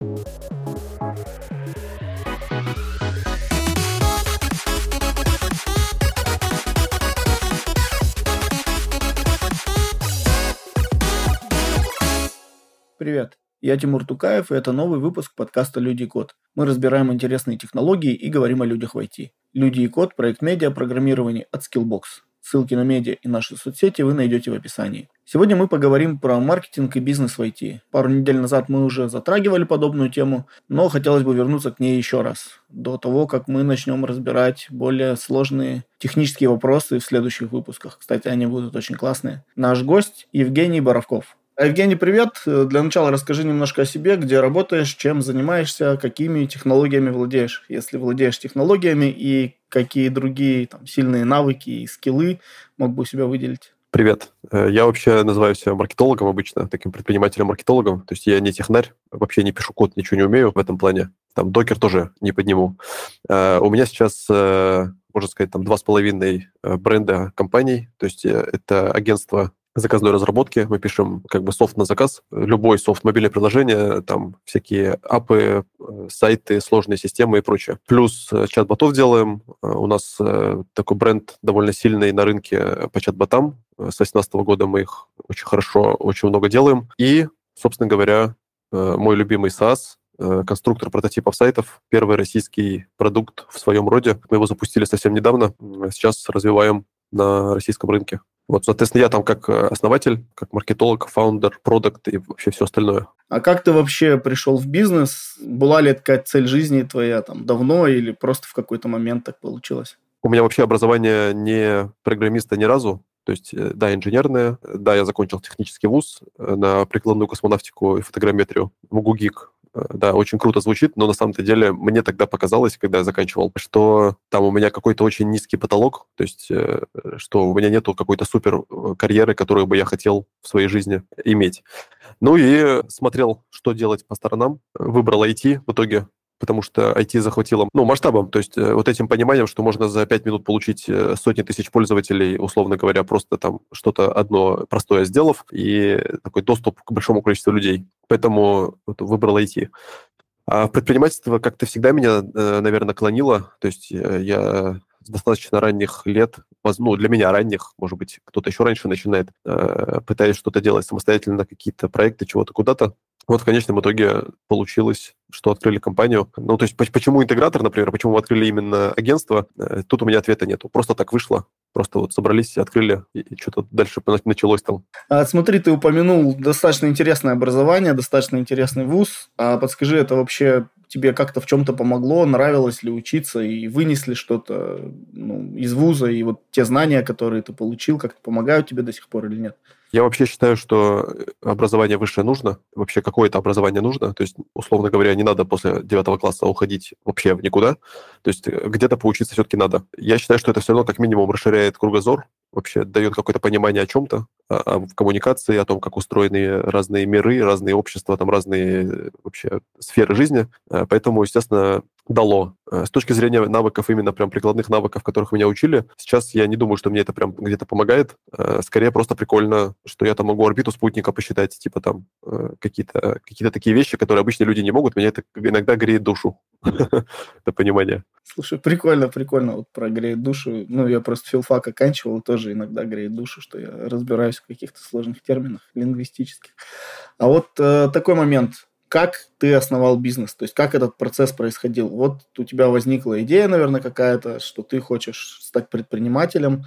Привет, я Тимур Тукаев, и это новый выпуск подкаста «Люди и код». Мы разбираем интересные технологии и говорим о людях в IT. «Люди и код» – проект медиа программирования от Skillbox. Ссылки на медиа и наши соцсети вы найдете в описании. Сегодня мы поговорим про маркетинг и бизнес в IT. Пару недель назад мы уже затрагивали подобную тему, но хотелось бы вернуться к ней еще раз, до того, как мы начнем разбирать более сложные технические вопросы в следующих выпусках. Кстати, они будут очень классные. Наш гость Евгений Боровков, Евгений, привет. Для начала расскажи немножко о себе, где работаешь, чем занимаешься, какими технологиями владеешь, если владеешь технологиями, и какие другие там, сильные навыки и скиллы мог бы у себя выделить. Привет. Э, я вообще называю себя маркетологом обычно, таким предпринимателем-маркетологом. То есть я не технарь, вообще не пишу код, ничего не умею в этом плане. Там докер тоже не подниму. Э, у меня сейчас, э, можно сказать, там два с половиной бренда компаний. То есть это агентство заказной разработки. Мы пишем как бы софт на заказ. Любой софт, мобильное приложение, там всякие апы, э, сайты, сложные системы и прочее. Плюс э, чат-ботов делаем. Э, у нас такой бренд довольно сильный на рынке по чат-ботам. С 2018 года мы их очень хорошо, очень много делаем. И, собственно говоря, мой любимый SaaS, конструктор прототипов сайтов, первый российский продукт в своем роде. Мы его запустили совсем недавно. Сейчас развиваем на российском рынке. Вот, соответственно, я там как э, основатель, как маркетолог, фаундер, продукт и вообще все остальное. А как ты вообще пришел в бизнес? Была ли такая цель жизни твоя там давно или просто в какой-то момент так получилось? У меня вообще образование не программиста ни разу. То есть, э, да, инженерное, да, я закончил технический вуз э, на прикладную космонавтику и фотограмметрию в ГУГИК да, очень круто звучит, но на самом-то деле мне тогда показалось, когда я заканчивал, что там у меня какой-то очень низкий потолок, то есть э, что у меня нету какой-то супер э, карьеры, которую бы я хотел в своей жизни иметь. Ну и смотрел, что делать по сторонам, выбрал IT в итоге, потому что IT захватило ну, масштабом, то есть э, вот этим пониманием, что можно за 5 минут получить э, сотни тысяч пользователей, условно говоря, просто там что-то одно простое сделав, и такой доступ к большому количеству людей. Поэтому вот, выбрал IT. А предпринимательство как-то всегда меня, э, наверное, клонило. То есть я с достаточно ранних лет, ну, для меня ранних, может быть, кто-то еще раньше начинает, пытаясь что-то делать самостоятельно, какие-то проекты, чего-то куда-то. Вот в конечном итоге получилось, что открыли компанию. Ну, то есть почему интегратор, например, почему мы открыли именно агентство, э, тут у меня ответа нету. Просто так вышло. Просто вот собрались, открыли, и что-то дальше началось там. А, смотри, ты упомянул достаточно интересное образование, достаточно интересный вуз. А подскажи, это вообще тебе как-то в чем-то помогло, нравилось ли учиться и вынесли что-то ну, из вуза, и вот те знания, которые ты получил, как-то помогают тебе до сих пор или нет? Я вообще считаю, что образование высшее нужно, вообще какое-то образование нужно, то есть, условно говоря, не надо после девятого класса уходить вообще в никуда, то есть э, где-то поучиться все-таки надо. Я считаю, что это все равно как минимум расширяет кругозор, вообще дает какое-то понимание о чем-то, о коммуникации, о том, как устроены разные миры, разные общества, там разные э, вообще сферы жизни. Э, поэтому, естественно, дало. Э, с точки зрения навыков, именно прям прикладных навыков, которых меня учили, сейчас я не думаю, что мне это прям где-то помогает. Скорее просто прикольно, что я там могу орбиту спутника посчитать, типа там какие-то какие такие вещи, которые обычные люди не могут. Меня это иногда греет душу. Это понимание. Слушай, прикольно, прикольно. Вот про греет душу. Ну, я просто филфак оканчивал, тоже иногда греет душу, что я разбираюсь в каких-то сложных терминах лингвистических. А вот э, такой момент как ты основал бизнес, то есть как этот процесс происходил. Вот у тебя возникла идея, наверное, какая-то, что ты хочешь стать предпринимателем.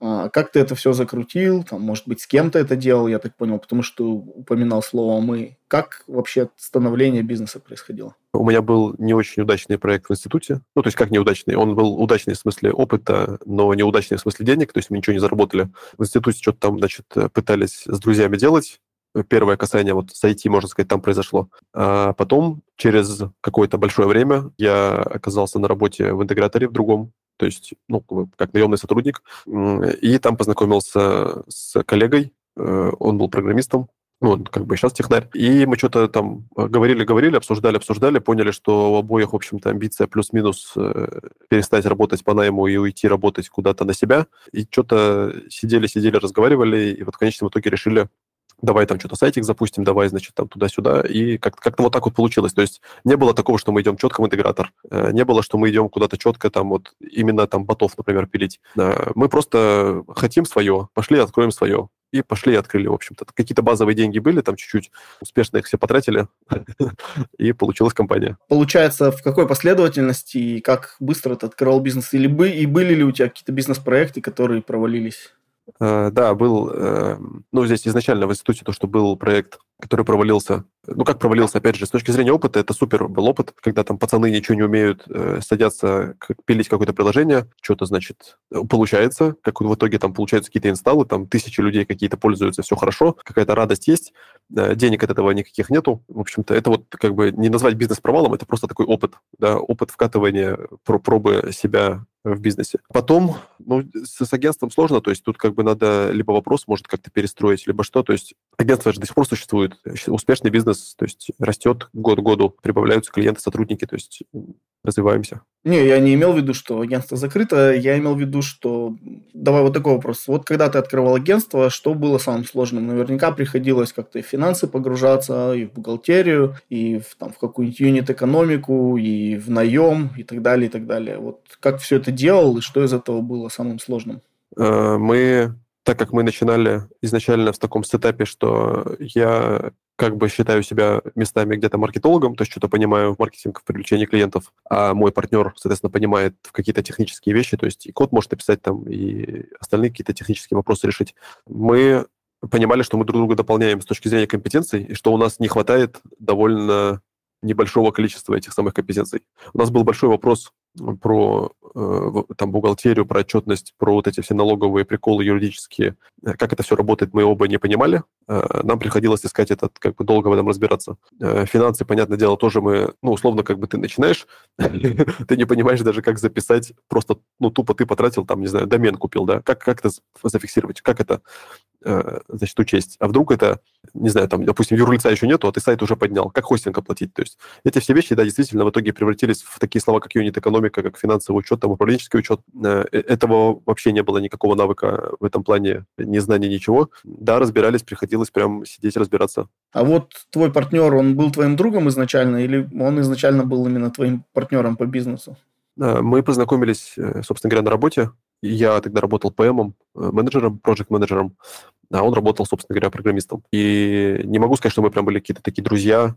А, как ты это все закрутил? Там, может быть, с кем-то это делал, я так понял, потому что упоминал слово «мы». Как вообще становление бизнеса происходило? У меня был не очень удачный проект в институте. Ну, то есть как неудачный? Он был удачный в смысле опыта, но неудачный в смысле денег, то есть мы ничего не заработали. В институте что-то там, значит, пытались с друзьями делать, первое касание вот с IT, можно сказать, там произошло. А потом, через какое-то большое время, я оказался на работе в интеграторе в другом, то есть, ну, как наемный сотрудник, и там познакомился с коллегой, э, он был программистом, ну, он как бы сейчас технарь. И мы что-то там говорили-говорили, обсуждали, обсуждали, поняли, что у обоих, в общем-то, амбиция плюс-минус э, перестать работать по найму и уйти работать куда-то на себя. И что-то сидели-сидели, разговаривали, и вот в конечном итоге решили давай там что-то сайтик запустим, давай, значит, там туда-сюда, и как- как-то вот так вот получилось. То есть не было такого, что мы идем четко в интегратор, э, не было, что мы идем куда-то четко там вот именно там ботов, например, пилить. Мы просто хотим свое, пошли откроем свое и пошли и открыли, в общем-то. Какие-то базовые деньги были, там чуть-чуть успешно их все потратили, и получилась компания. Получается, в какой последовательности и как быстро ты открывал бизнес? Или бы, и были ли у тебя какие-то бизнес-проекты, которые провалились? Э, да, был, э, ну, здесь изначально в институте то, что был проект, который провалился. Ну, как провалился, опять же, с точки зрения опыта, это супер был опыт, когда там пацаны ничего не умеют, э, садятся пилить какое-то приложение, что-то, значит, получается, как в итоге там получаются какие-то инсталлы, там тысячи людей какие-то пользуются, все хорошо, какая-то радость есть, денег от этого никаких нету. В общем-то, это вот как бы не назвать бизнес провалом, это просто такой опыт, да, опыт вкатывания, пробы себя в бизнесе. Потом, ну, с, с агентством сложно, то есть тут как бы надо либо вопрос может как-то перестроить, либо что, то есть агентство же до сих пор существует, успешный бизнес, то есть растет год к году, прибавляются клиенты, сотрудники, то есть развиваемся. Не, я не имел в виду, что агентство закрыто, я имел в виду, что... Давай вот такой вопрос. Вот когда ты открывал агентство, что было самым сложным? Наверняка приходилось как-то и в финансы погружаться, и в бухгалтерию, и в, там, в какую-нибудь юнит-экономику, и в наем, и так далее, и так далее. Вот как все это делал, и что из этого было самым сложным? Э, мы так как мы начинали изначально в таком сетапе, что я как бы считаю себя местами где-то маркетологом, то есть что-то понимаю в маркетинге, в привлечении клиентов, а мой партнер, соответственно, понимает в какие-то технические вещи, то есть и код может написать там, и остальные какие-то технические вопросы решить. Мы понимали, что мы друг друга дополняем с точки зрения компетенций, и что у нас не хватает довольно небольшого количества этих самых компетенций. У нас был большой вопрос про э, там бухгалтерию, про отчетность, про вот эти все налоговые приколы юридические. Э, как это все работает, мы оба не понимали. Э, нам приходилось искать этот, как бы долго в этом разбираться. Финансы, понятное дело, тоже мы, ну, условно, как бы ты начинаешь, ты не понимаешь даже, как записать, просто, ну, тупо ты потратил, там, не знаю, домен купил, да, как, как это зафиксировать, как это, значит, учесть. А вдруг это, не знаю, там, допустим, юрлица еще нету, а ты сайт уже поднял, как хостинг оплатить, то есть эти все вещи, да, действительно в итоге превратились в такие слова, как юнит экономика, экономика, как финансовый учет, там, управленческий учет. Э, э, этого вообще не было никакого навыка в этом плане, ни знания, ничего. Да, разбирались, приходилось прям сидеть разбираться. А вот твой партнер, он был твоим другом изначально или он изначально был именно твоим партнером по бизнесу? Э, мы познакомились, собственно говоря, на работе. Я тогда работал ПМом, менеджером, проект-менеджером, а он работал, собственно говоря, программистом. И не могу сказать, что мы прям были какие-то такие друзья,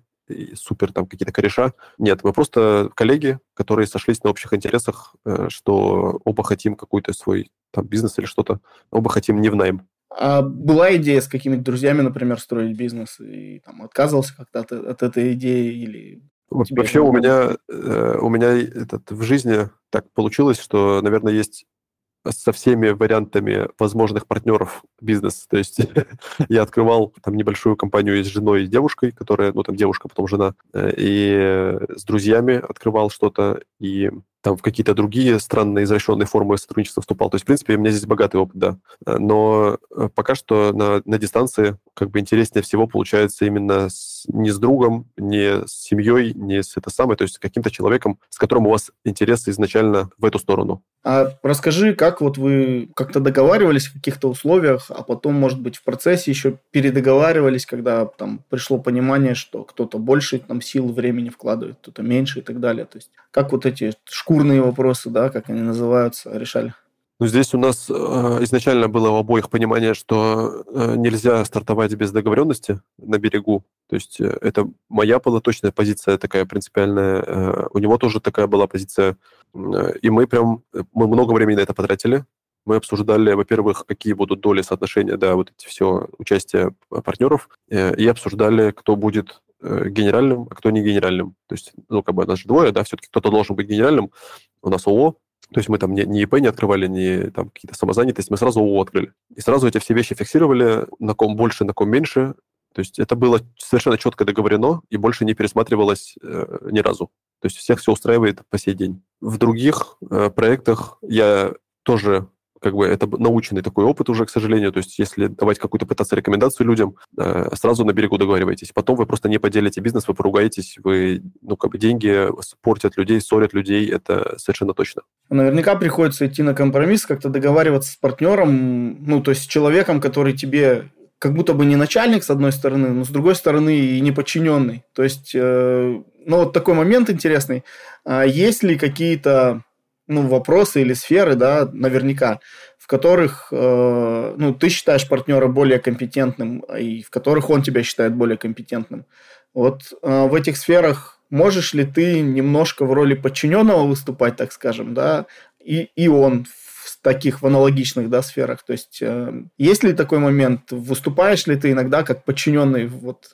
супер там какие-то кореша. Нет, мы просто коллеги, которые сошлись на общих интересах, э, что оба хотим какой-то свой там бизнес или что-то, оба хотим не в найм. А была идея с какими-то друзьями, например, строить бизнес, и там отказывался как-то от, от этой идеи или Вообще у меня, э, у меня этот, в жизни так получилось, что, наверное, есть со всеми вариантами возможных партнеров бизнес. То есть я открывал там небольшую компанию с женой и девушкой, которая, ну, там девушка, потом жена, э, и с друзьями открывал что-то, и там в какие-то другие странные извращенные формы сотрудничества вступал. То есть, в принципе, у меня здесь богатый опыт, да. Но э, пока что на, на дистанции как бы интереснее всего получается именно с, не с другом, не с семьей, не с это самое, то есть с каким-то человеком, с которым у вас интересы изначально в эту сторону. А расскажи, как вот вы как-то договаривались в каких-то условиях, а потом, может быть, в процессе еще передоговаривались, когда там пришло понимание, что кто-то больше там сил, времени вкладывает, кто-то меньше и так далее. То есть как вот эти шкурные вопросы, да, как они называются, решали? Ну, здесь у нас э, изначально было у обоих понимание, что э, нельзя стартовать без договоренности на берегу. То есть э, это моя была точная позиция такая принципиальная. Э, у него тоже такая была позиция. Э, и мы прям, мы много времени на это потратили. Мы обсуждали, во-первых, какие будут доли соотношения, да, вот эти все участия партнеров, э, и обсуждали, кто будет генеральным, а кто не генеральным. То есть, ну, как бы нас же двое, да, все-таки кто-то должен быть генеральным. У нас ООО, то есть мы там не ИП не открывали, не там какие-то самозанятости, мы сразу ООО открыли. И сразу эти все вещи фиксировали, на ком больше, на ком меньше. То есть это было совершенно четко договорено и больше не пересматривалось э, ни разу. То есть всех все устраивает по сей день. В других э, проектах я тоже как бы это наученный такой опыт уже, к сожалению. То есть если давать какую-то пытаться рекомендацию людям, э, сразу на берегу договаривайтесь. Потом вы просто не поделите бизнес, вы поругаетесь, вы, ну, как бы деньги портят людей, ссорят людей, это совершенно точно. Наверняка приходится идти на компромисс, как-то договариваться с партнером, ну, то есть с человеком, который тебе как будто бы не начальник, с одной стороны, но с другой стороны и не подчиненный. То есть, э, ну, вот такой момент интересный. А есть ли какие-то ну, вопросы или сферы, да, наверняка, в которых э, ну, ты считаешь партнера более компетентным, и в которых он тебя считает более компетентным. Вот э, в этих сферах можешь ли ты немножко в роли подчиненного выступать, так скажем, да, и, и он в таких в аналогичных да, сферах. То есть э, есть ли такой момент, выступаешь ли ты иногда как подчиненный вот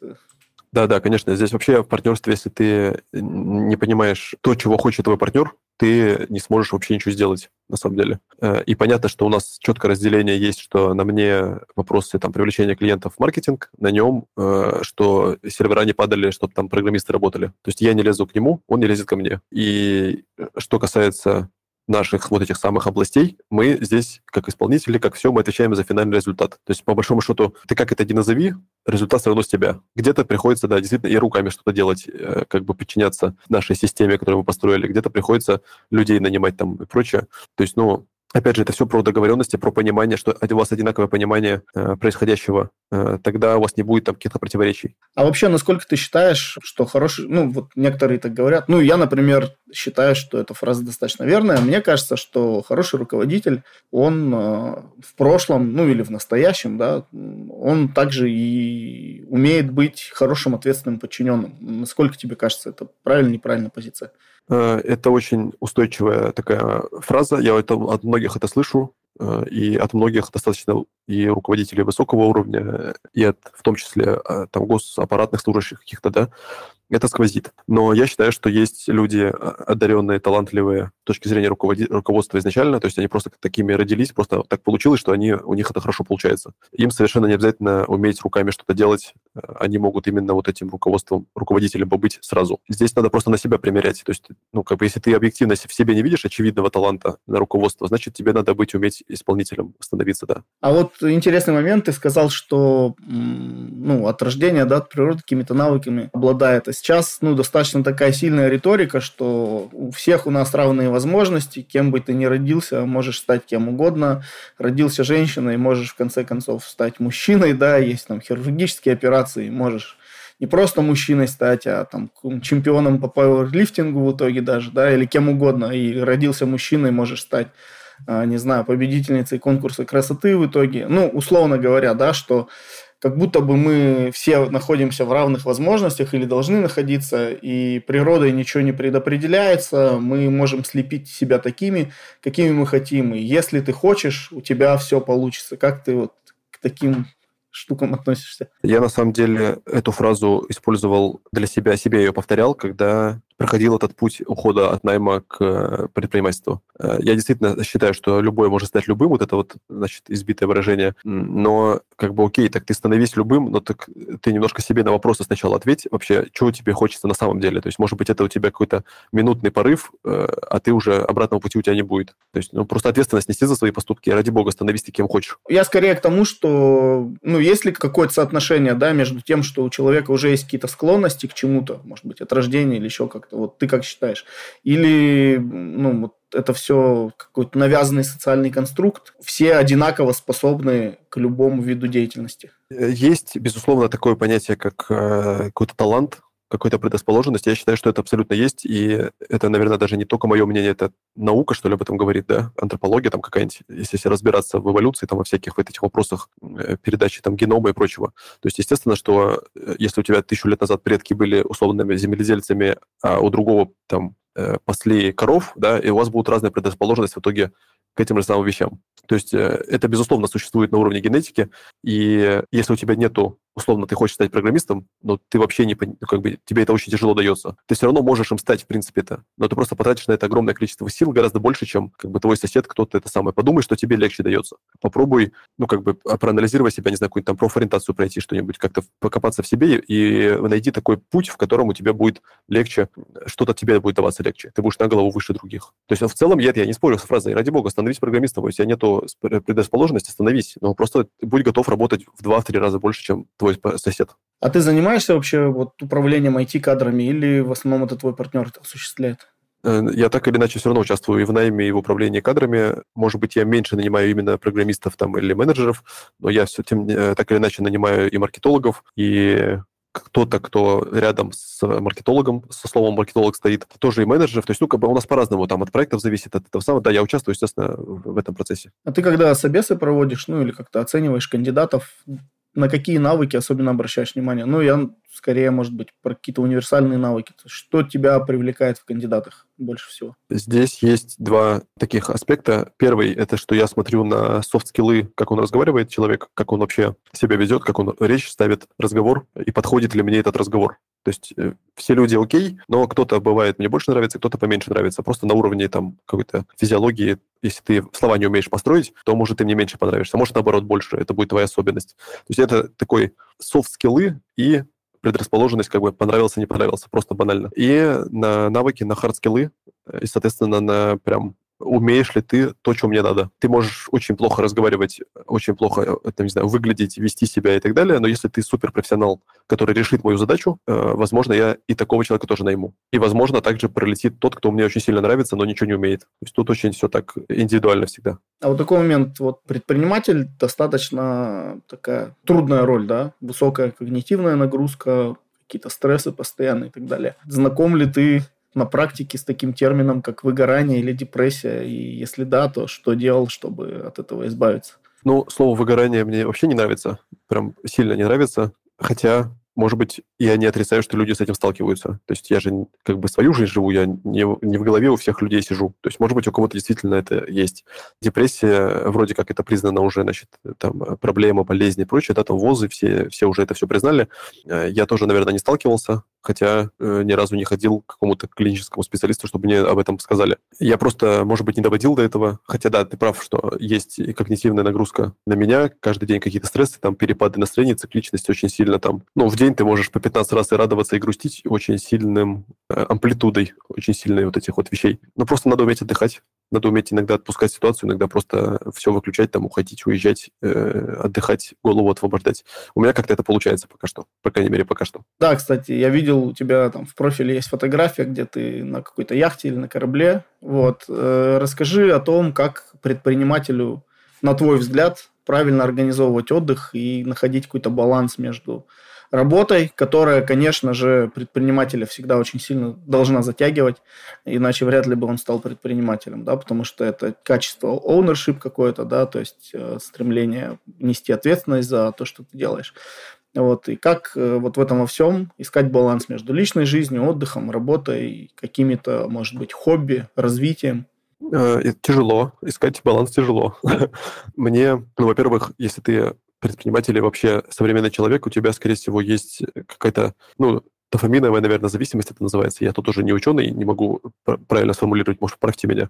да, да, конечно. Здесь вообще в партнерстве, если ты не понимаешь то, чего хочет твой партнер, ты не сможешь вообще ничего сделать, на самом деле. Э, и понятно, что у нас четкое разделение есть, что на мне вопросы там, привлечения клиентов в маркетинг, на нем, э, что сервера не падали, чтобы там программисты работали. То есть я не лезу к нему, он не лезет ко мне. И что касается наших вот этих самых областей, мы здесь, как исполнители, как все, мы отвечаем за финальный результат. То есть, по большому счету, ты как это не назови, результат все равно с тебя. Где-то приходится, да, действительно, и руками что-то делать, э, как бы подчиняться нашей системе, которую мы построили, где-то приходится людей нанимать там и прочее. То есть, ну, Опять же, это все про договоренности, про понимание, что у вас одинаковое понимание э, происходящего. Э, тогда у вас не будет там каких-то противоречий. А вообще, насколько ты считаешь, что хороший... Ну, вот некоторые так говорят. Ну, я, например, считаю, что эта фраза достаточно верная. Мне кажется, что хороший руководитель, он э, в прошлом, ну, или в настоящем, да, он также и умеет быть хорошим ответственным подчиненным. Насколько тебе кажется, это правильная, неправильная позиция? Э, это очень устойчивая такая фраза. Я это, от многих это слышу, э, и от многих достаточно и руководителей высокого уровня, и от, в том числе э, там госаппаратных служащих каких-то, да, это сквозит. Но я считаю, что есть люди а, одаренные, талантливые с точки зрения руководи- руководства изначально, то есть они просто такими родились, просто так получилось, что они, у них это хорошо получается. Им совершенно не обязательно уметь руками что-то делать, они могут именно вот этим руководством, руководителем побыть сразу. Здесь надо просто на себя примерять. То есть, ну, как бы, если ты объективно в себе не видишь очевидного таланта на руководство, значит, тебе надо быть, уметь исполнителем становиться, да. А вот интересный момент, ты сказал, что, ну, от рождения, да, от природы какими-то навыками обладает сейчас ну, достаточно такая сильная риторика, что у всех у нас равные возможности, кем бы ты ни родился, можешь стать кем угодно. Родился женщиной, можешь в конце концов стать мужчиной, да, есть там хирургические операции, можешь не просто мужчиной стать, а там чемпионом по пауэрлифтингу в итоге даже, да, или кем угодно. И родился мужчиной, можешь стать, а, не знаю, победительницей конкурса красоты в итоге. Ну, условно говоря, да, что как будто бы мы все находимся в равных возможностях или должны находиться, и природой ничего не предопределяется, мы можем слепить себя такими, какими мы хотим, и если ты хочешь, у тебя все получится. Как ты вот к таким штукам относишься? Я на самом деле эту фразу использовал для себя, себе ее повторял, когда проходил этот путь ухода от найма к э, предпринимательству. Э, я действительно считаю, что любой может стать любым, вот это вот, значит, избитое выражение, но как бы окей, так ты становись любым, но так ты немножко себе на вопросы сначала ответь, вообще, чего тебе хочется на самом деле. То есть, может быть, это у тебя какой-то минутный порыв, э, а ты уже обратного пути у тебя не будет. То есть, ну, просто ответственность нести за свои поступки, ради бога, становись ты кем хочешь. Я скорее к тому, что, ну, есть ли какое-то соотношение, да, между тем, что у человека уже есть какие-то склонности к чему-то, может быть, от рождения или еще как как-то. Вот ты как считаешь? Или ну, вот это все какой-то навязанный социальный конструкт? Все одинаково способны к любому виду деятельности? Есть, безусловно, такое понятие, как э, какой-то талант, какой-то предрасположенность. Я считаю, что это абсолютно есть, и это, наверное, даже не только мое мнение, это наука, что ли, об этом говорит, да, антропология там какая-нибудь, если разбираться в эволюции, там, во всяких вот этих вопросах э, передачи там генома и прочего. То есть, естественно, что э, если у тебя тысячу лет назад предки были условными земледельцами, а у другого там э, пасли коров, да, и у вас будут разные предрасположенности в итоге к этим же самым вещам. То есть это, безусловно, существует на уровне генетики, и если у тебя нету условно, ты хочешь стать программистом, но ты вообще не, как бы, тебе это очень тяжело дается. Ты все равно можешь им стать, в принципе, это. Но ты просто потратишь на это огромное количество сил, гораздо больше, чем как бы твой сосед, кто-то это самое. Подумай, что тебе легче дается. Попробуй, ну, как бы, а, проанализировать себя, не знаю, какую-нибудь там профориентацию пройти, что-нибудь, как-то покопаться в себе и найди такой путь, в котором у тебя будет легче, что-то тебе будет даваться легче. Ты будешь на голову выше других. То есть в целом, я, я не спорю с фразой, ради бога, становись программистом, у тебя нету предрасположенности, становись, но просто будь готов работать в 2-3 раза больше, чем твой сосед. А ты занимаешься вообще вот управлением IT-кадрами или в основном это твой партнер это осуществляет? Э, я так или иначе все равно участвую и в найме, и в управлении кадрами. Может быть, я меньше нанимаю именно программистов там или менеджеров, но я все тем э, так или иначе нанимаю и маркетологов, и кто-то, кто рядом с маркетологом, со словом маркетолог стоит, тоже и менеджеров. То есть, ну, как бы у нас по-разному, там, от проектов зависит, от этого самого. Да, я участвую, естественно, в этом процессе. А ты когда собесы проводишь, ну, или как-то оцениваешь кандидатов, на какие навыки особенно обращаешь внимание? Ну, я скорее, может быть, про какие-то универсальные навыки. Что тебя привлекает в кандидатах больше всего? Здесь есть два таких аспекта. Первый – это что я смотрю на софт-скиллы, как он разговаривает, человек, как он вообще себя ведет, как он речь ставит, разговор, и подходит ли мне этот разговор. То есть э, все люди окей, но кто-то бывает мне больше нравится, кто-то поменьше нравится. Просто на уровне там какой-то физиологии, если ты слова не умеешь построить, то, может, ты мне меньше понравишься. Может, наоборот, больше. Это будет твоя особенность. То есть это такой софт-скиллы и предрасположенность, как бы понравился, не понравился, просто банально. И на навыки, на хард-скиллы, э, и, соответственно, на прям умеешь ли ты то, что мне надо. Ты можешь очень плохо разговаривать, очень плохо, э, там, не знаю, выглядеть, вести себя и так далее, но если ты суперпрофессионал, который решит мою задачу, э, возможно, я и такого человека тоже найму. И, возможно, также пролетит тот, кто мне очень сильно нравится, но ничего не умеет. То есть тут очень все так индивидуально всегда. А вот такой момент, вот предприниматель достаточно такая трудная роль, да, высокая когнитивная нагрузка, какие-то стрессы постоянные и так далее. Знаком ли ты на практике с таким термином, как выгорание или депрессия? И если да, то что делал, чтобы от этого избавиться? Ну, слово выгорание мне вообще не нравится. Прям сильно не нравится. Хотя может быть, я не отрицаю, что люди с этим сталкиваются. То есть я же как бы свою жизнь живу, я не, не в голове у всех людей сижу. То есть, может быть, у кого-то действительно это есть. Депрессия, вроде как это признано уже, значит, там, проблема, болезни и прочее, да, там ВОЗы, все, все уже это все признали. Э, я тоже, наверное, не сталкивался, хотя э, ни разу не ходил к какому-то клиническому специалисту, чтобы мне об этом сказали. Я просто, может быть, не доводил до этого, хотя да, ты прав, что есть когнитивная нагрузка на меня, каждый день какие-то стрессы, там перепады настроения, цикличность очень сильно там, ну, в день ты можешь по 15 раз и радоваться, и грустить очень сильным э, амплитудой, очень сильной вот этих вот вещей. Но просто надо уметь отдыхать, надо уметь иногда отпускать ситуацию, иногда просто все выключать, там, уходить, уезжать, э, отдыхать, голову освобождать. У меня как-то это получается пока что, по крайней мере, пока что. Да, кстати, я видел у тебя там в профиле есть фотография, где ты на какой-то яхте или на корабле. Вот. Э, расскажи о том, как предпринимателю, на твой взгляд, правильно организовывать отдых и находить какой-то баланс между работой, которая, конечно же, предпринимателя всегда очень сильно должна затягивать, иначе вряд ли бы он стал предпринимателем, да, потому что это качество ownership какое-то, да, то есть э, стремление нести ответственность за то, что ты делаешь. Вот, и как э, вот в этом во всем искать баланс между личной жизнью, отдыхом, работой, какими-то, может быть, хобби, развитием? Э, тяжело. Искать баланс тяжело. Мне, ну, во-первых, если ты предприниматель вообще современный человек, у тебя, скорее всего, есть какая-то, ну, дофаминовая, наверное, зависимость это называется. Я тут уже не ученый, не могу правильно сформулировать, может, правьте меня.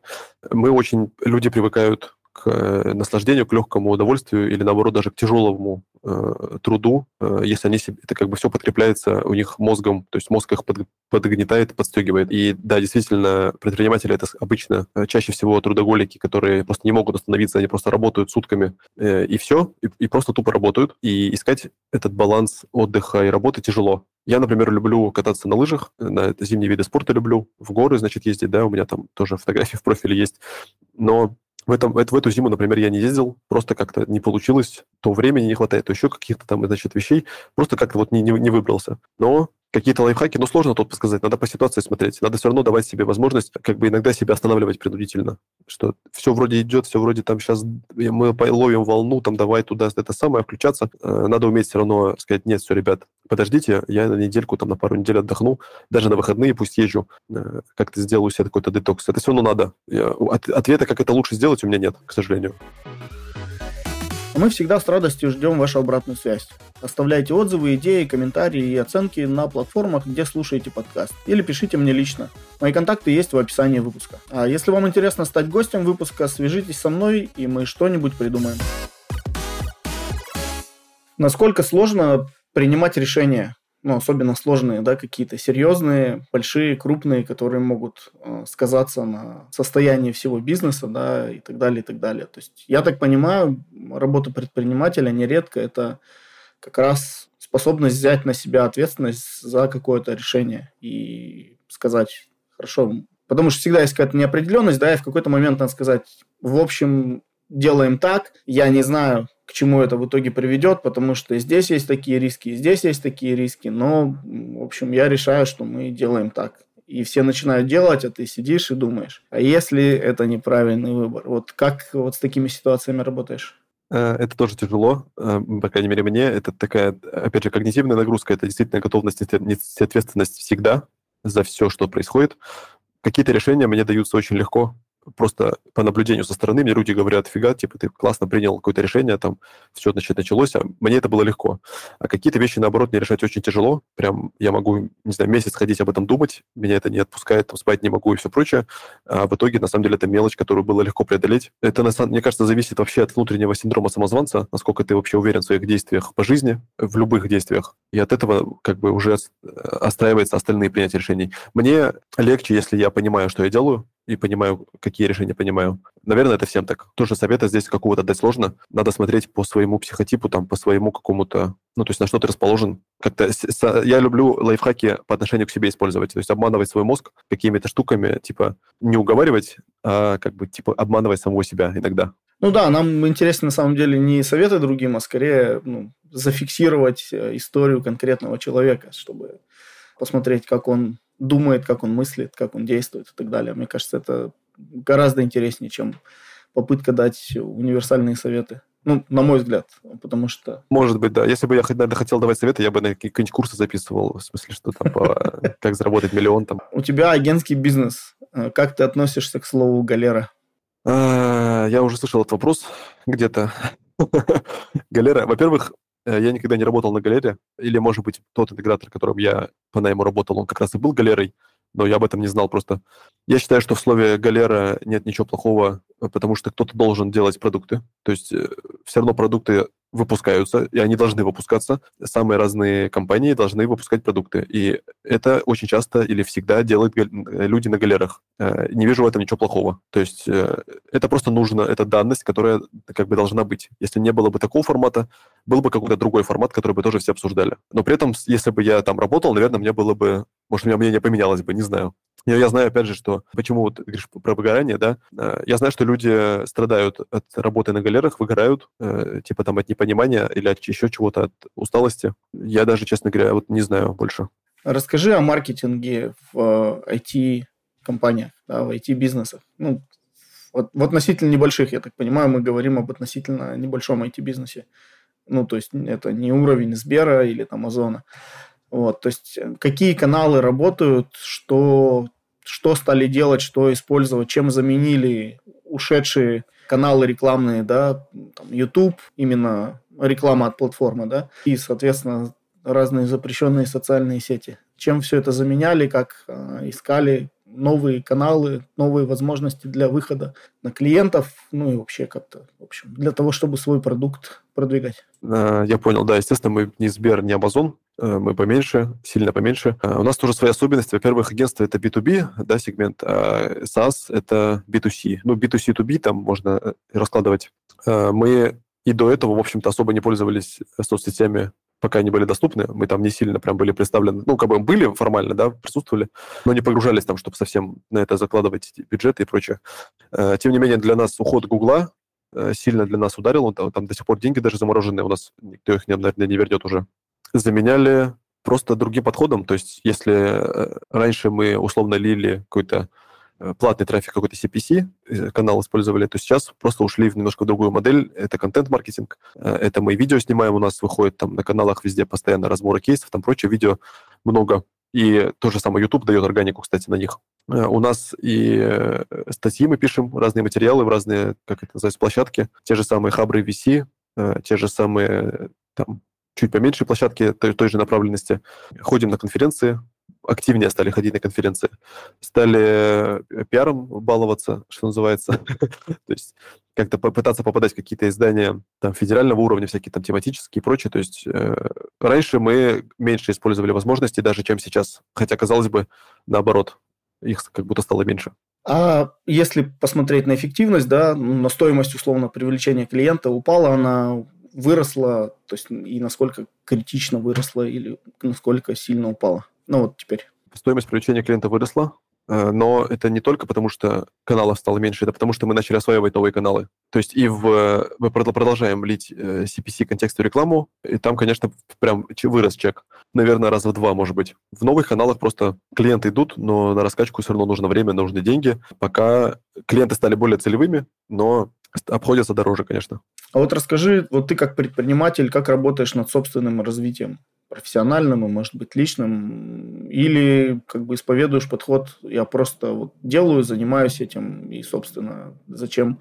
Мы очень, люди привыкают к э, наслаждению, к легкому удовольствию или, наоборот, даже к тяжелому э, труду, э, если они себе, это как бы все подкрепляется у них мозгом, то есть мозг их под, подгнетает, подстегивает. И да, действительно, предприниматели это обычно э, чаще всего трудоголики, которые просто не могут остановиться, они просто работают сутками э, и все, и, и просто тупо работают. И искать этот баланс отдыха и работы тяжело. Я, например, люблю кататься на лыжах, на зимние виды спорта люблю, в горы, значит, ездить, да, у меня там тоже фотографии в профиле есть. Но в, этом, в эту зиму, например, я не ездил, просто как-то не получилось, то времени не хватает, то еще каких-то там, значит, вещей, просто как-то вот не, не, не выбрался. Но какие-то лайфхаки, ну, сложно тут сказать, надо по ситуации смотреть. Надо все равно давать себе возможность как бы иногда себя останавливать принудительно. Что все вроде идет, все вроде там сейчас мы ловим волну, там давай туда это самое, включаться. Э, надо уметь все равно сказать, нет, все, ребят, подождите, я на недельку, там на пару недель отдохну, даже на выходные пусть езжу, э, как-то сделаю себе какой-то детокс. Это все равно надо. Я, ответа, как это лучше сделать, у меня нет, к сожалению. Мы всегда с радостью ждем вашу обратную связь. Оставляйте отзывы, идеи, комментарии и оценки на платформах, где слушаете подкаст. Или пишите мне лично. Мои контакты есть в описании выпуска. А если вам интересно стать гостем выпуска, свяжитесь со мной, и мы что-нибудь придумаем. Насколько сложно принимать решения ну, особенно сложные, да, какие-то серьезные, большие, крупные, которые могут э, сказаться на состоянии всего бизнеса, да, и так далее, и так далее. То есть, я так понимаю, работа предпринимателя нередко это как раз способность взять на себя ответственность за какое-то решение и сказать, хорошо, Потому что всегда есть какая-то неопределенность, да, и в какой-то момент надо сказать, в общем, делаем так, я не знаю, к чему это в итоге приведет, потому что здесь есть такие риски, и здесь есть такие риски, но, в общем, я решаю, что мы делаем так. И все начинают делать, а ты сидишь и думаешь, а если это неправильный выбор? Вот как вот с такими ситуациями работаешь? Э, это тоже тяжело, э, по крайней мере, мне. Это такая, опять же, когнитивная нагрузка. Это действительно готовность нести ответственность всегда за все, что происходит. Какие-то решения мне даются очень легко просто по наблюдению со стороны мне люди говорят, фига, типа, ты классно принял какое-то решение, там, все, значит, началось, а мне это было легко. А какие-то вещи, наоборот, мне решать очень тяжело. Прям я могу, не знаю, месяц ходить об этом думать, меня это не отпускает, там, спать не могу и все прочее. А в итоге, на самом деле, это мелочь, которую было легко преодолеть. Это, на самом, мне кажется, зависит вообще от внутреннего синдрома самозванца, насколько ты вообще уверен в своих действиях по жизни, в любых действиях. И от этого как бы уже остраиваются остальные принятия решений. Мне легче, если я понимаю, что я делаю, и понимаю, какие решения понимаю. Наверное, это всем так. Тоже совета здесь какого-то дать сложно. Надо смотреть по своему психотипу, там, по своему какому-то... Ну, то есть на что ты расположен. Как-то я люблю лайфхаки по отношению к себе использовать. То есть обманывать свой мозг какими-то штуками, типа не уговаривать, а как бы типа обманывать самого себя иногда. Ну да, нам интересно на самом деле не советы другим, а скорее ну, зафиксировать э, историю конкретного человека, чтобы посмотреть, как он думает, как он мыслит, как он действует и так далее. Мне кажется, это гораздо интереснее, чем попытка дать универсальные советы. Ну, на мой взгляд, потому что... Может быть, да. Если бы я наверное, хотел давать советы, я бы на какие-нибудь курсы записывал, в смысле, что там, как заработать миллион там. У тебя агентский бизнес. Как ты относишься к слову галера? А, я уже слышал этот вопрос где-то. Галера, во-первых, Э, я никогда не работал на галере, или, может быть, тот интегратор, которым я по найму работал, он как раз и был галерой, но я об этом не знал просто. Я считаю, что в слове «галера» нет ничего плохого, э, потому что кто-то должен делать продукты. То есть э, все равно продукты выпускаются, и они должны выпускаться. Самые разные компании должны выпускать продукты. И это очень часто или всегда делают люди на галерах. Не вижу в этом ничего плохого. То есть это просто нужно, это данность, которая как бы должна быть. Если не было бы такого формата, был бы какой-то другой формат, который бы тоже все обсуждали. Но при этом, если бы я там работал, наверное, мне было бы, может, у меня мнение поменялось бы, не знаю. Я, я знаю, опять же, что почему вот говоришь про выгорание, да, э, я знаю, что люди страдают от работы на галерах, выгорают, э, типа там от непонимания или от еще чего-то, от усталости. Я даже, честно говоря, вот не знаю больше. Расскажи о маркетинге в IT-компаниях, э, да, в IT-бизнесах. Ну, вот в относительно небольших, я так понимаю, мы говорим об относительно небольшом IT-бизнесе. Ну, то есть это не уровень Сбера или там Озона. Вот, то есть э, какие каналы работают, что, что стали делать, что использовать, чем заменили ушедшие каналы рекламные, да, там, YouTube, именно реклама от платформы, да, и, соответственно, разные запрещенные социальные сети. Чем все это заменяли, как э, искали, новые каналы, новые возможности для выхода на клиентов, ну и вообще как-то, в общем, для того, чтобы свой продукт продвигать. А, я понял, да, естественно, мы не Сбер, не Amazon, э, мы поменьше, сильно поменьше. А, у нас тоже свои особенности. Во-первых, агентство это B2B, да, сегмент, а SaaS это B2C. Ну, B2C2B там можно э, раскладывать. Мы и до этого, в общем-то, особо не пользовались соцсетями пока они были доступны, мы там не сильно прям были представлены, ну, как бы были формально, да, присутствовали, но не погружались там, чтобы совсем на это закладывать бюджеты и прочее. Э, тем не менее, для нас уход Гугла э, сильно для нас ударил, он, там, до сих пор деньги даже замороженные, у нас никто их, наверное, не вернет уже. Заменяли просто другим подходом, то есть если э, раньше мы условно лили какой-то платный трафик какой-то CPC, э, канал использовали, то сейчас просто ушли в немножко другую модель. Это контент-маркетинг, э, это мы видео снимаем, у нас выходит там на каналах везде постоянно разборы кейсов, там прочее, видео много. И то же самое YouTube дает органику, кстати, на них. У нас и статьи мы пишем, разные материалы в разные, как это называется, площадки. Те же самые хабры VC, те же самые там, чуть поменьше площадки той, той же направленности. Ходим на конференции, активнее стали ходить на конференции, стали э, пиаром баловаться, что называется. То есть как-то попытаться попадать в какие-то издания там, федерального уровня, всякие там тематические и прочее. То есть э, раньше мы меньше использовали возможностей даже, чем сейчас. Хотя, казалось бы, наоборот, их как будто стало меньше. А если посмотреть на эффективность, да, на стоимость условно привлечения клиента упала, она выросла, то есть и насколько критично выросла или насколько сильно упала? Ну вот теперь. Стоимость привлечения клиента выросла. Э, но это не только потому, что каналов стало меньше, это потому, что мы начали осваивать новые каналы. То есть и в, мы продолжаем лить CPC э, контекстную рекламу, и там, конечно, прям вырос чек. Наверное, раза в два, может быть. В новых каналах просто клиенты идут, но на раскачку все равно нужно время, нужны деньги. Пока клиенты стали более целевыми, но обходятся дороже, конечно. А вот расскажи, вот ты как предприниматель, как работаешь над собственным развитием? Профессиональным и, может быть, личным, или как бы исповедуешь подход, я просто вот делаю, занимаюсь этим, и, собственно, зачем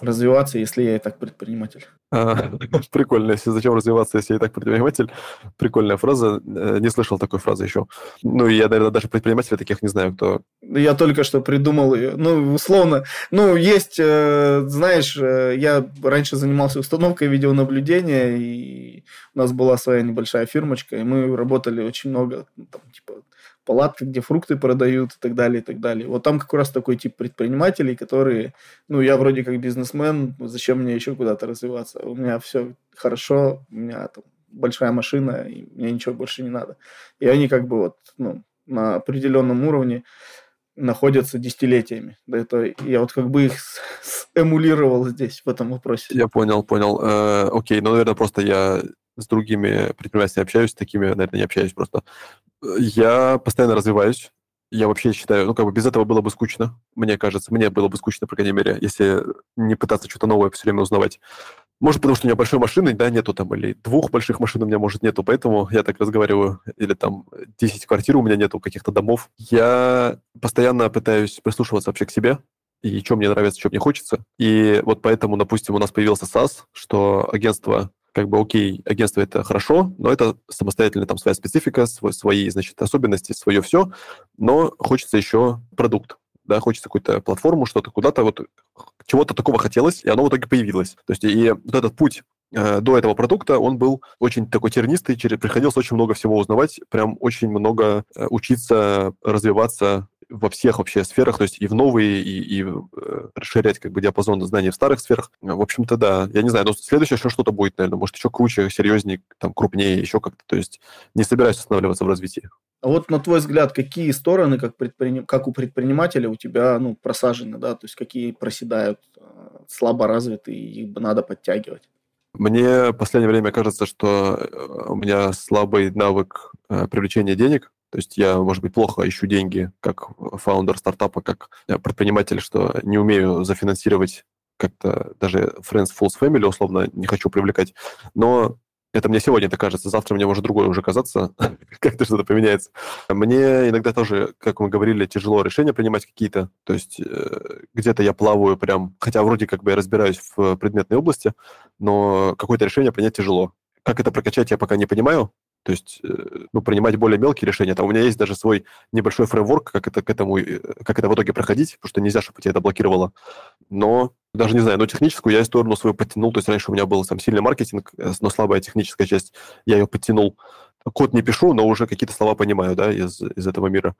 развиваться, если я и так предприниматель? А, прикольно, если зачем развиваться, если я и так предприниматель. Прикольная фраза. Э, не слышал такой фразы еще. Ну, я, наверное, даже предпринимателей таких не знаю, кто... Я только что придумал ее. Ну, условно. Ну, есть, э, знаешь, э, я раньше занимался установкой видеонаблюдения, и у нас была своя небольшая фирмочка, и мы работали очень много, ну, там, типа, палатка, где фрукты продают и так далее, и так далее. Вот там как раз такой тип предпринимателей, которые, ну, я вроде как бизнесмен, зачем мне еще куда-то развиваться? У меня все хорошо, у меня там большая машина, и мне ничего больше не надо. И они как бы вот, ну, на определенном уровне находятся десятилетиями. Это я вот как бы их эмулировал здесь в этом вопросе. Я понял, понял. Э, окей, ну, наверное, просто я с другими предпринимателями общаюсь, с такими, наверное, не общаюсь просто. Я постоянно развиваюсь. Я вообще считаю, ну, как бы без этого было бы скучно, мне кажется. Мне было бы скучно, по крайней мере, если не пытаться что-то новое все время узнавать. Может, потому что у меня большой машины, да, нету там, или двух больших машин у меня, может, нету, поэтому я так разговариваю, или там 10 квартир у меня нету, каких-то домов. Я постоянно пытаюсь прислушиваться вообще к себе, и что мне нравится, что мне хочется. И вот поэтому, допустим, у нас появился SAS, что агентство как бы, окей, агентство это хорошо, но это самостоятельно там своя специфика, свой, свои, значит, особенности, свое все, но хочется еще продукт, да, хочется какую-то платформу, что-то куда-то вот чего-то такого хотелось, и оно в итоге появилось. То есть и вот этот путь э, до этого продукта, он был очень такой тернистый, через, приходилось очень много всего узнавать, прям очень много э, учиться, развиваться, во всех вообще сферах, то есть и в новые, и, и э, расширять как бы диапазон знаний в старых сферах. В общем-то, да. Я не знаю, но следующее еще что-то будет, наверное, может, еще круче, серьезнее, там, крупнее, еще как-то. То есть не собираюсь останавливаться в развитии. А вот на твой взгляд, какие стороны, как, предприним... как у предпринимателя, у тебя ну, просажены, да, то есть какие проседают, э, слабо развитые, их бы надо подтягивать? Мне в последнее время кажется, что э, у меня слабый навык привлечения денег, то есть я, может быть, плохо ищу деньги как фаундер стартапа, как предприниматель, что не умею зафинансировать как-то даже Friends Fools Family, условно, не хочу привлекать. Но это мне сегодня это кажется, завтра мне может другое уже казаться, как-то что-то поменяется. Мне иногда тоже, как мы говорили, тяжело решения принимать какие-то, то есть э, где-то я плаваю прям, хотя вроде как бы я разбираюсь в предметной области, но какое-то решение принять тяжело. Как это прокачать, я пока не понимаю, то есть, э, ну, принимать более мелкие решения. Там у меня есть даже свой небольшой фреймворк, как это к этому, э, как это в итоге проходить, потому что нельзя, чтобы тебя это блокировало. Но даже не знаю, но техническую я сторону свою подтянул. То есть раньше у меня был там сильный маркетинг, э, но слабая техническая часть. Я ее подтянул. Код не пишу, но уже какие-то слова понимаю, да, из, из этого мира.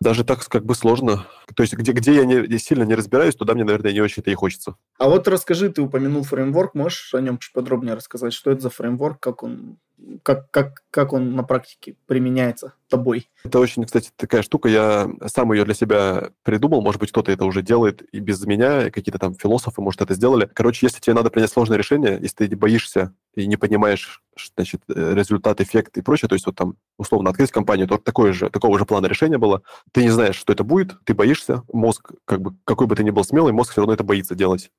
Даже так как бы сложно. То есть где, где я не, сильно не разбираюсь, туда мне, наверное, не очень-то и хочется. А вот расскажи, ты упомянул фреймворк, можешь о нем чуть подробнее рассказать, что это за фреймворк, как он как, как, как он на практике применяется тобой? Это очень, кстати, такая штука. Я сам ее для себя придумал. Может быть, кто-то это уже делает и без меня, какие-то там философы, может, это сделали. Короче, если тебе надо принять сложное решение, если ты боишься и не понимаешь, значит, э, результат, эффект и прочее, то есть вот там, условно, открыть компанию, то такое же, такого же плана решения было. Ты не знаешь, что это будет, ты боишься, мозг, как бы, какой бы ты ни был смелый, мозг все равно это боится делать,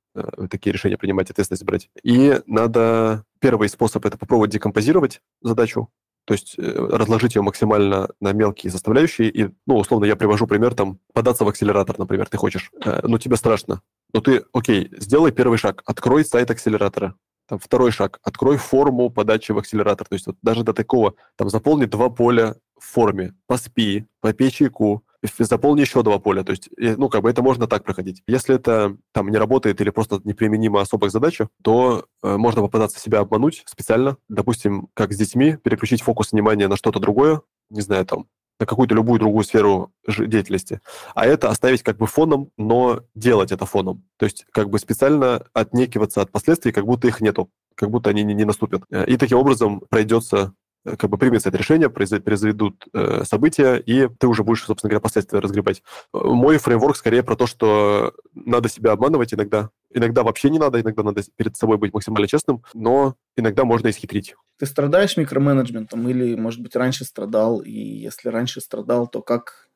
такие решения принимать, ответственность брать. И надо Первый способ – это попробовать декомпозировать задачу, то есть э, разложить ее максимально на мелкие составляющие. И, ну, условно, я привожу пример, там, податься в акселератор, например, ты хочешь. Э, ну, тебе страшно. Но ты, окей, сделай первый шаг, открой сайт акселератора. Там, второй шаг, открой форму подачи в акселератор. То есть вот даже до такого, там, заполни два поля в форме, поспи, попей чайку, заполни еще два поля. То есть, ну, как бы это можно так проходить. Если это там не работает или просто неприменимо особо к задаче, то э, можно попытаться себя обмануть специально. Допустим, как с детьми, переключить фокус внимания на что-то другое, не знаю, там, на какую-то любую другую сферу деятельности, а это оставить как бы фоном, но делать это фоном. То есть как бы специально отнекиваться от последствий, как будто их нету, как будто они не, не наступят. Э, и таким образом пройдется как бы примется это решение, произведут э, события, и ты уже будешь, собственно говоря, последствия разгребать. Мой фреймворк скорее про то, что надо себя обманывать иногда. Иногда вообще не надо, иногда надо перед собой быть максимально честным, но иногда можно исхитрить. Ты страдаешь микроменеджментом или, может быть, раньше страдал? И если раньше страдал, то как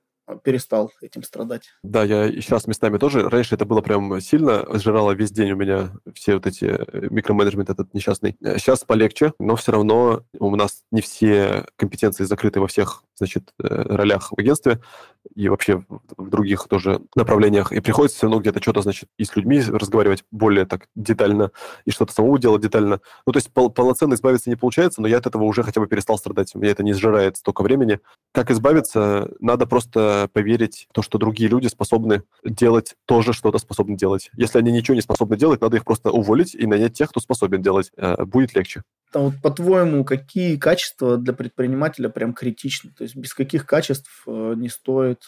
перестал этим страдать. Да, я сейчас местами тоже. Раньше это было прям сильно, сжирало весь день у меня все вот эти э, микроменеджмент этот несчастный. Сейчас полегче, но все равно у нас не все компетенции закрыты во всех, значит, э, ролях в агентстве и вообще в других тоже направлениях. И приходится все равно где-то что-то, значит, и с людьми разговаривать более так детально, и что-то самому делать детально. Ну, то есть пол- полноценно избавиться не получается, но я от этого уже хотя бы перестал страдать. Меня это не сжирает столько времени. Как избавиться? Надо просто поверить в то, что другие люди способны делать тоже что-то способны делать. Если они ничего не способны делать, надо их просто уволить и нанять тех, кто способен делать. Э, будет легче. А вот по-твоему, какие качества для предпринимателя прям критичны? То есть без каких качеств э, не стоит,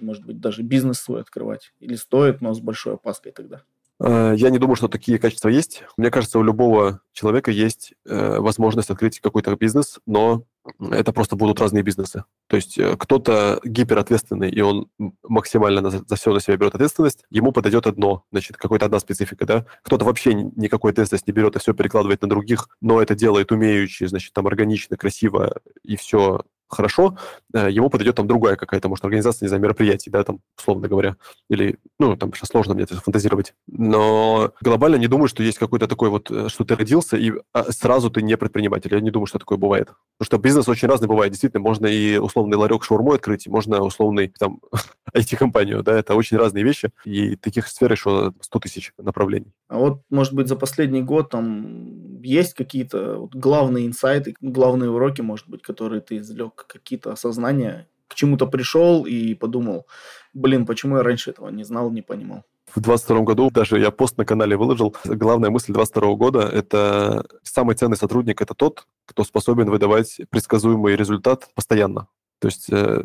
может быть, даже бизнес свой открывать? Или стоит, но с большой опаской тогда? Э, я не думаю, что такие качества есть. Мне кажется, у любого человека есть э, возможность открыть какой-то бизнес, но это просто будут разные бизнесы. То есть э, кто-то гиперответственный, и он максимально за, все на себя берет ответственность, ему подойдет одно, значит, какая-то одна специфика, да. Кто-то вообще никакой ответственности не берет и все перекладывает на других, но это делает умеючи, значит, там органично, красиво и все хорошо, э, ему подойдет там другая какая-то, может, организация, не знаю, мероприятий, да, там, условно говоря, или, ну, там, сейчас сложно мне это фантазировать. Но глобально не думаю, что есть какой-то такой вот, э, что ты родился, и а, сразу ты не предприниматель. Я не думаю, что такое бывает. Потому что бизнес очень разный бывает. Действительно, можно и условный ларек шаурмой открыть, можно условный, там, IT-компанию, да, это очень разные вещи, и таких сфер еще 100 тысяч направлений. А вот, может быть, за последний год там есть какие-то вот главные инсайты, главные уроки, может быть, которые ты извлек какие-то осознания, к чему-то пришел и подумал, блин, почему я раньше этого не знал, не понимал. В 22 году даже я пост на канале выложил. Главная мысль 22 года – это самый ценный сотрудник – это тот, кто способен выдавать предсказуемый результат постоянно. То есть э,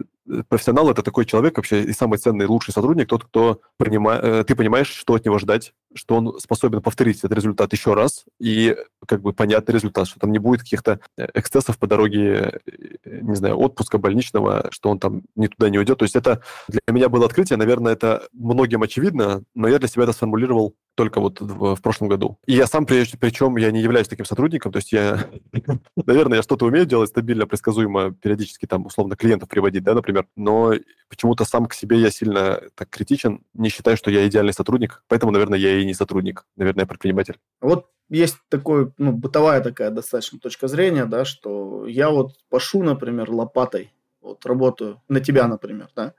профессионал это такой человек вообще и самый ценный, лучший сотрудник, тот, кто принимает, э, ты понимаешь, что от него ждать, что он способен повторить этот результат еще раз и как бы понятный результат, что там не будет каких-то э, эксцессов по дороге, э, не знаю, отпуска больничного, что он там не туда не уйдет. То есть это для меня было открытие, наверное, это многим очевидно, но я для себя это сформулировал только вот в, в прошлом году. И я сам, причем я не являюсь таким сотрудником, то есть я, наверное, я что-то умею делать стабильно, предсказуемо, периодически там условно клиентов приводить, да, например, но почему-то сам к себе я сильно так критичен, не считаю, что я идеальный сотрудник, поэтому, наверное, я и не сотрудник, наверное, предприниматель. Вот есть такой, ну, бытовая такая достаточно точка зрения, да, что я вот пашу, например, лопатой, вот работаю на тебя, например, да,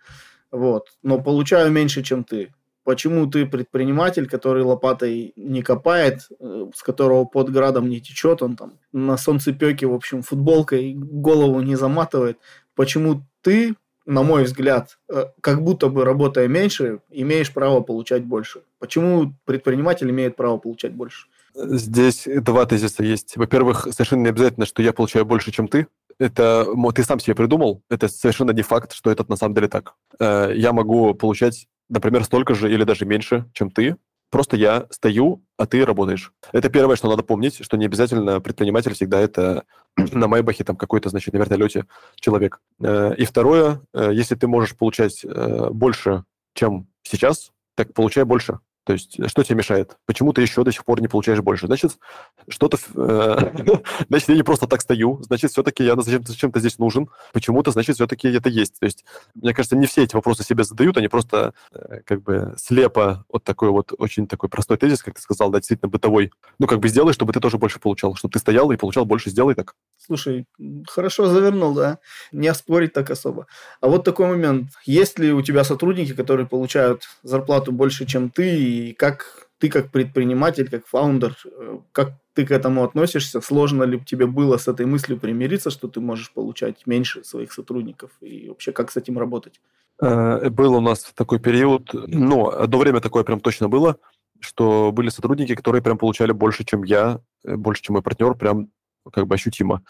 вот, но получаю меньше, чем ты почему ты предприниматель, который лопатой не копает, э, с которого под градом не течет, он там на солнцепеке, в общем, футболкой голову не заматывает, почему ты, на мой взгляд, э, как будто бы работая меньше, имеешь право получать больше? Почему предприниматель имеет право получать больше? Здесь два тезиса есть. Во-первых, совершенно не обязательно, что я получаю больше, чем ты. Это ты сам себе придумал. Это совершенно не факт, что это на самом деле так. Э, я могу получать например, столько же или даже меньше, чем ты. Просто я стою, а ты работаешь. Это первое, что надо помнить, что не обязательно предприниматель всегда это на Майбахе там какой-то, значит, на вертолете человек. Э, и второе, э, если ты можешь получать больше, чем сейчас, так получай больше. То есть, э, что тебе мешает? Почему ты еще до сих пор не получаешь больше? Значит, что-то... Э, значит, я не просто так стою. Значит, все-таки я зачем-то, здесь нужен. Почему-то, значит, все-таки это есть. То есть, мне кажется, не все эти вопросы себе задают, они просто э, как бы слепо вот такой вот очень такой простой тезис, как ты сказал, да, действительно бытовой. Ну, как бы сделай, чтобы ты тоже больше получал, чтобы ты стоял и получал больше, сделай так. Слушай, хорошо завернул, да? Не оспорить так особо. А вот такой момент. Есть ли у тебя сотрудники, которые получают зарплату больше, чем ты, и как ты как предприниматель, как фаундер, э, как ты к этому относишься? Сложно ли тебе было с этой мыслью примириться, что ты можешь получать меньше своих сотрудников? И вообще, как с этим работать? Э, был у нас такой период, ну, одно время такое прям точно было, что были сотрудники, которые прям получали больше, чем я, э, больше, чем мой партнер, прям как бы ощутимо.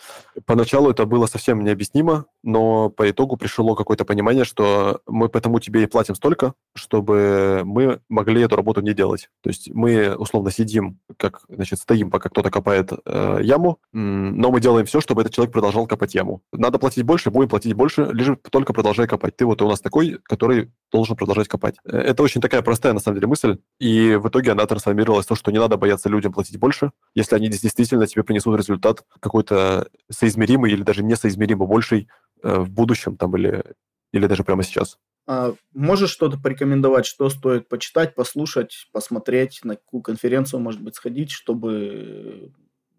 Поначалу это было совсем необъяснимо, но по итогу пришло какое-то понимание, что мы потому тебе и платим столько, чтобы мы могли эту работу не делать. То есть мы условно сидим, как, значит, стоим, пока кто-то копает э, яму, но мы делаем все, чтобы этот человек продолжал копать яму. Надо платить больше, будем платить больше, лишь только продолжай копать. Ты вот у нас такой, который должен продолжать копать. Э, это очень такая простая, на самом деле, мысль, и в итоге она трансформировалась в то, что не надо бояться людям платить больше, если они действительно тебе принесут результат какой-то соизмеримый или даже несоизмеримо больший в будущем там или, или даже прямо сейчас. А можешь что-то порекомендовать, что стоит почитать, послушать, посмотреть, на какую конференцию, может быть, сходить, чтобы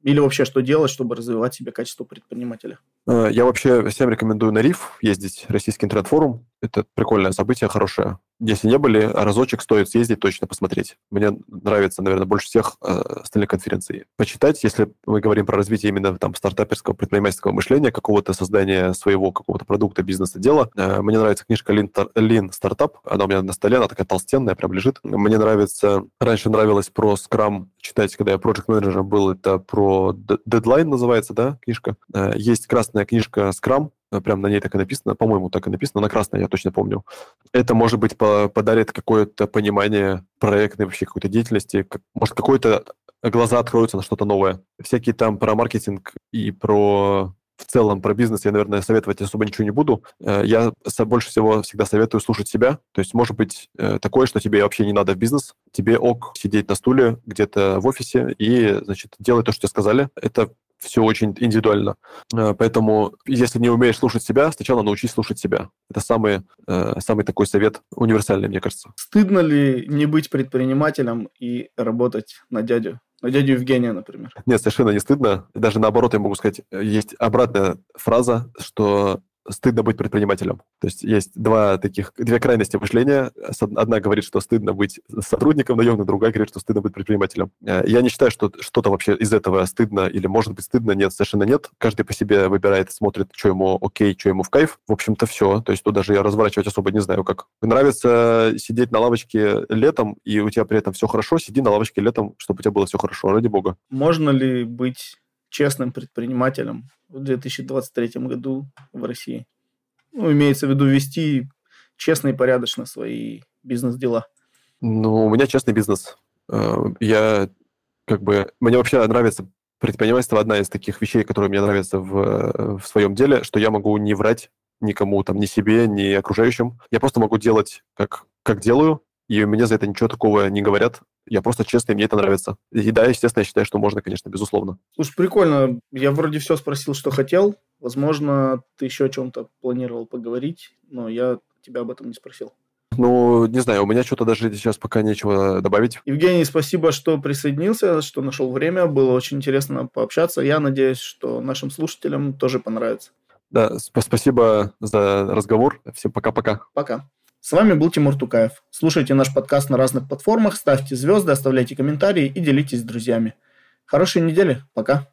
или вообще что делать, чтобы развивать себе качество предпринимателя? Э, я вообще всем рекомендую на РИФ ездить, Российский интернет-форум. Это прикольное событие, хорошее. Если не были, разочек стоит съездить, точно посмотреть. Мне нравится, наверное, больше всех э, остальных конференций. Почитать, если мы говорим про развитие именно там стартаперского предпринимательского мышления, какого-то создания своего какого-то продукта, бизнеса, дела. Э, мне нравится книжка Lean, Lean Startup. Она у меня на столе, она такая толстенная, прям лежит. Мне нравится, раньше нравилось про Scrum читать, когда я проект менеджером был, это про Deadline называется, да, книжка. Э, есть красная книжка Scrum, прям на ней так и написано, по-моему, так и написано, на красной, я точно помню. Это, может быть, подарит какое-то понимание проектной вообще какой-то деятельности, может, какое-то глаза откроются на что-то новое. Всякие там про маркетинг и про в целом про бизнес я, наверное, советовать особо ничего не буду. Э, я больше всего всегда советую слушать себя. То есть, может быть, э, такое, что тебе вообще не надо в бизнес. Тебе ок сидеть на стуле где-то в офисе и, значит, делать то, что тебе сказали. Это все очень индивидуально. Э, поэтому, если не умеешь слушать себя, сначала научись слушать себя. Это самый, самый такой совет универсальный, мне кажется. Стыдно ли не быть предпринимателем и работать на дядю? На дядю Евгения, например. Нет, совершенно не стыдно. Даже наоборот, я могу сказать, есть обратная фраза, что стыдно быть предпринимателем. То есть есть два таких, две крайности мышления. Одна говорит, что стыдно быть сотрудником наемным, другая говорит, что стыдно быть предпринимателем. Э, я не считаю, что что-то вообще из этого стыдно или может быть стыдно. Нет, совершенно нет. Каждый по себе выбирает, смотрит, что ему окей, что ему в кайф. В общем-то, все. То есть тут даже я разворачивать особо не знаю, как. Нравится сидеть на лавочке летом, и у тебя при этом все хорошо, сиди на лавочке летом, чтобы у тебя было все хорошо, ради бога. Можно ли быть честным предпринимателем в 2023 году в России. Ну, имеется в виду вести честно и порядочно свои бизнес-дела. Ну, у меня честный бизнес. Э, я как бы... Мне вообще нравится предпринимательство одна из таких вещей, которые мне нравятся в, в своем деле, что я могу не врать никому, там, ни себе, ни окружающим. Я просто могу делать, как, как делаю, и мне за это ничего такого не говорят. Я просто честный, мне это нравится. И да, естественно, я считаю, что можно, конечно, безусловно. Слушай, прикольно. Я вроде все спросил, что хотел. Возможно, ты еще о чем-то планировал поговорить, но я тебя об этом не спросил. Ну, не знаю, у меня что-то даже сейчас пока нечего добавить. Евгений, спасибо, что присоединился, что нашел время. Было очень интересно пообщаться. Я надеюсь, что нашим слушателям тоже понравится. Да, спасибо за разговор. Всем пока-пока. Пока. С вами был Тимур Тукаев. Слушайте наш подкаст на разных платформах, ставьте звезды, оставляйте комментарии и делитесь с друзьями. Хорошей недели. Пока.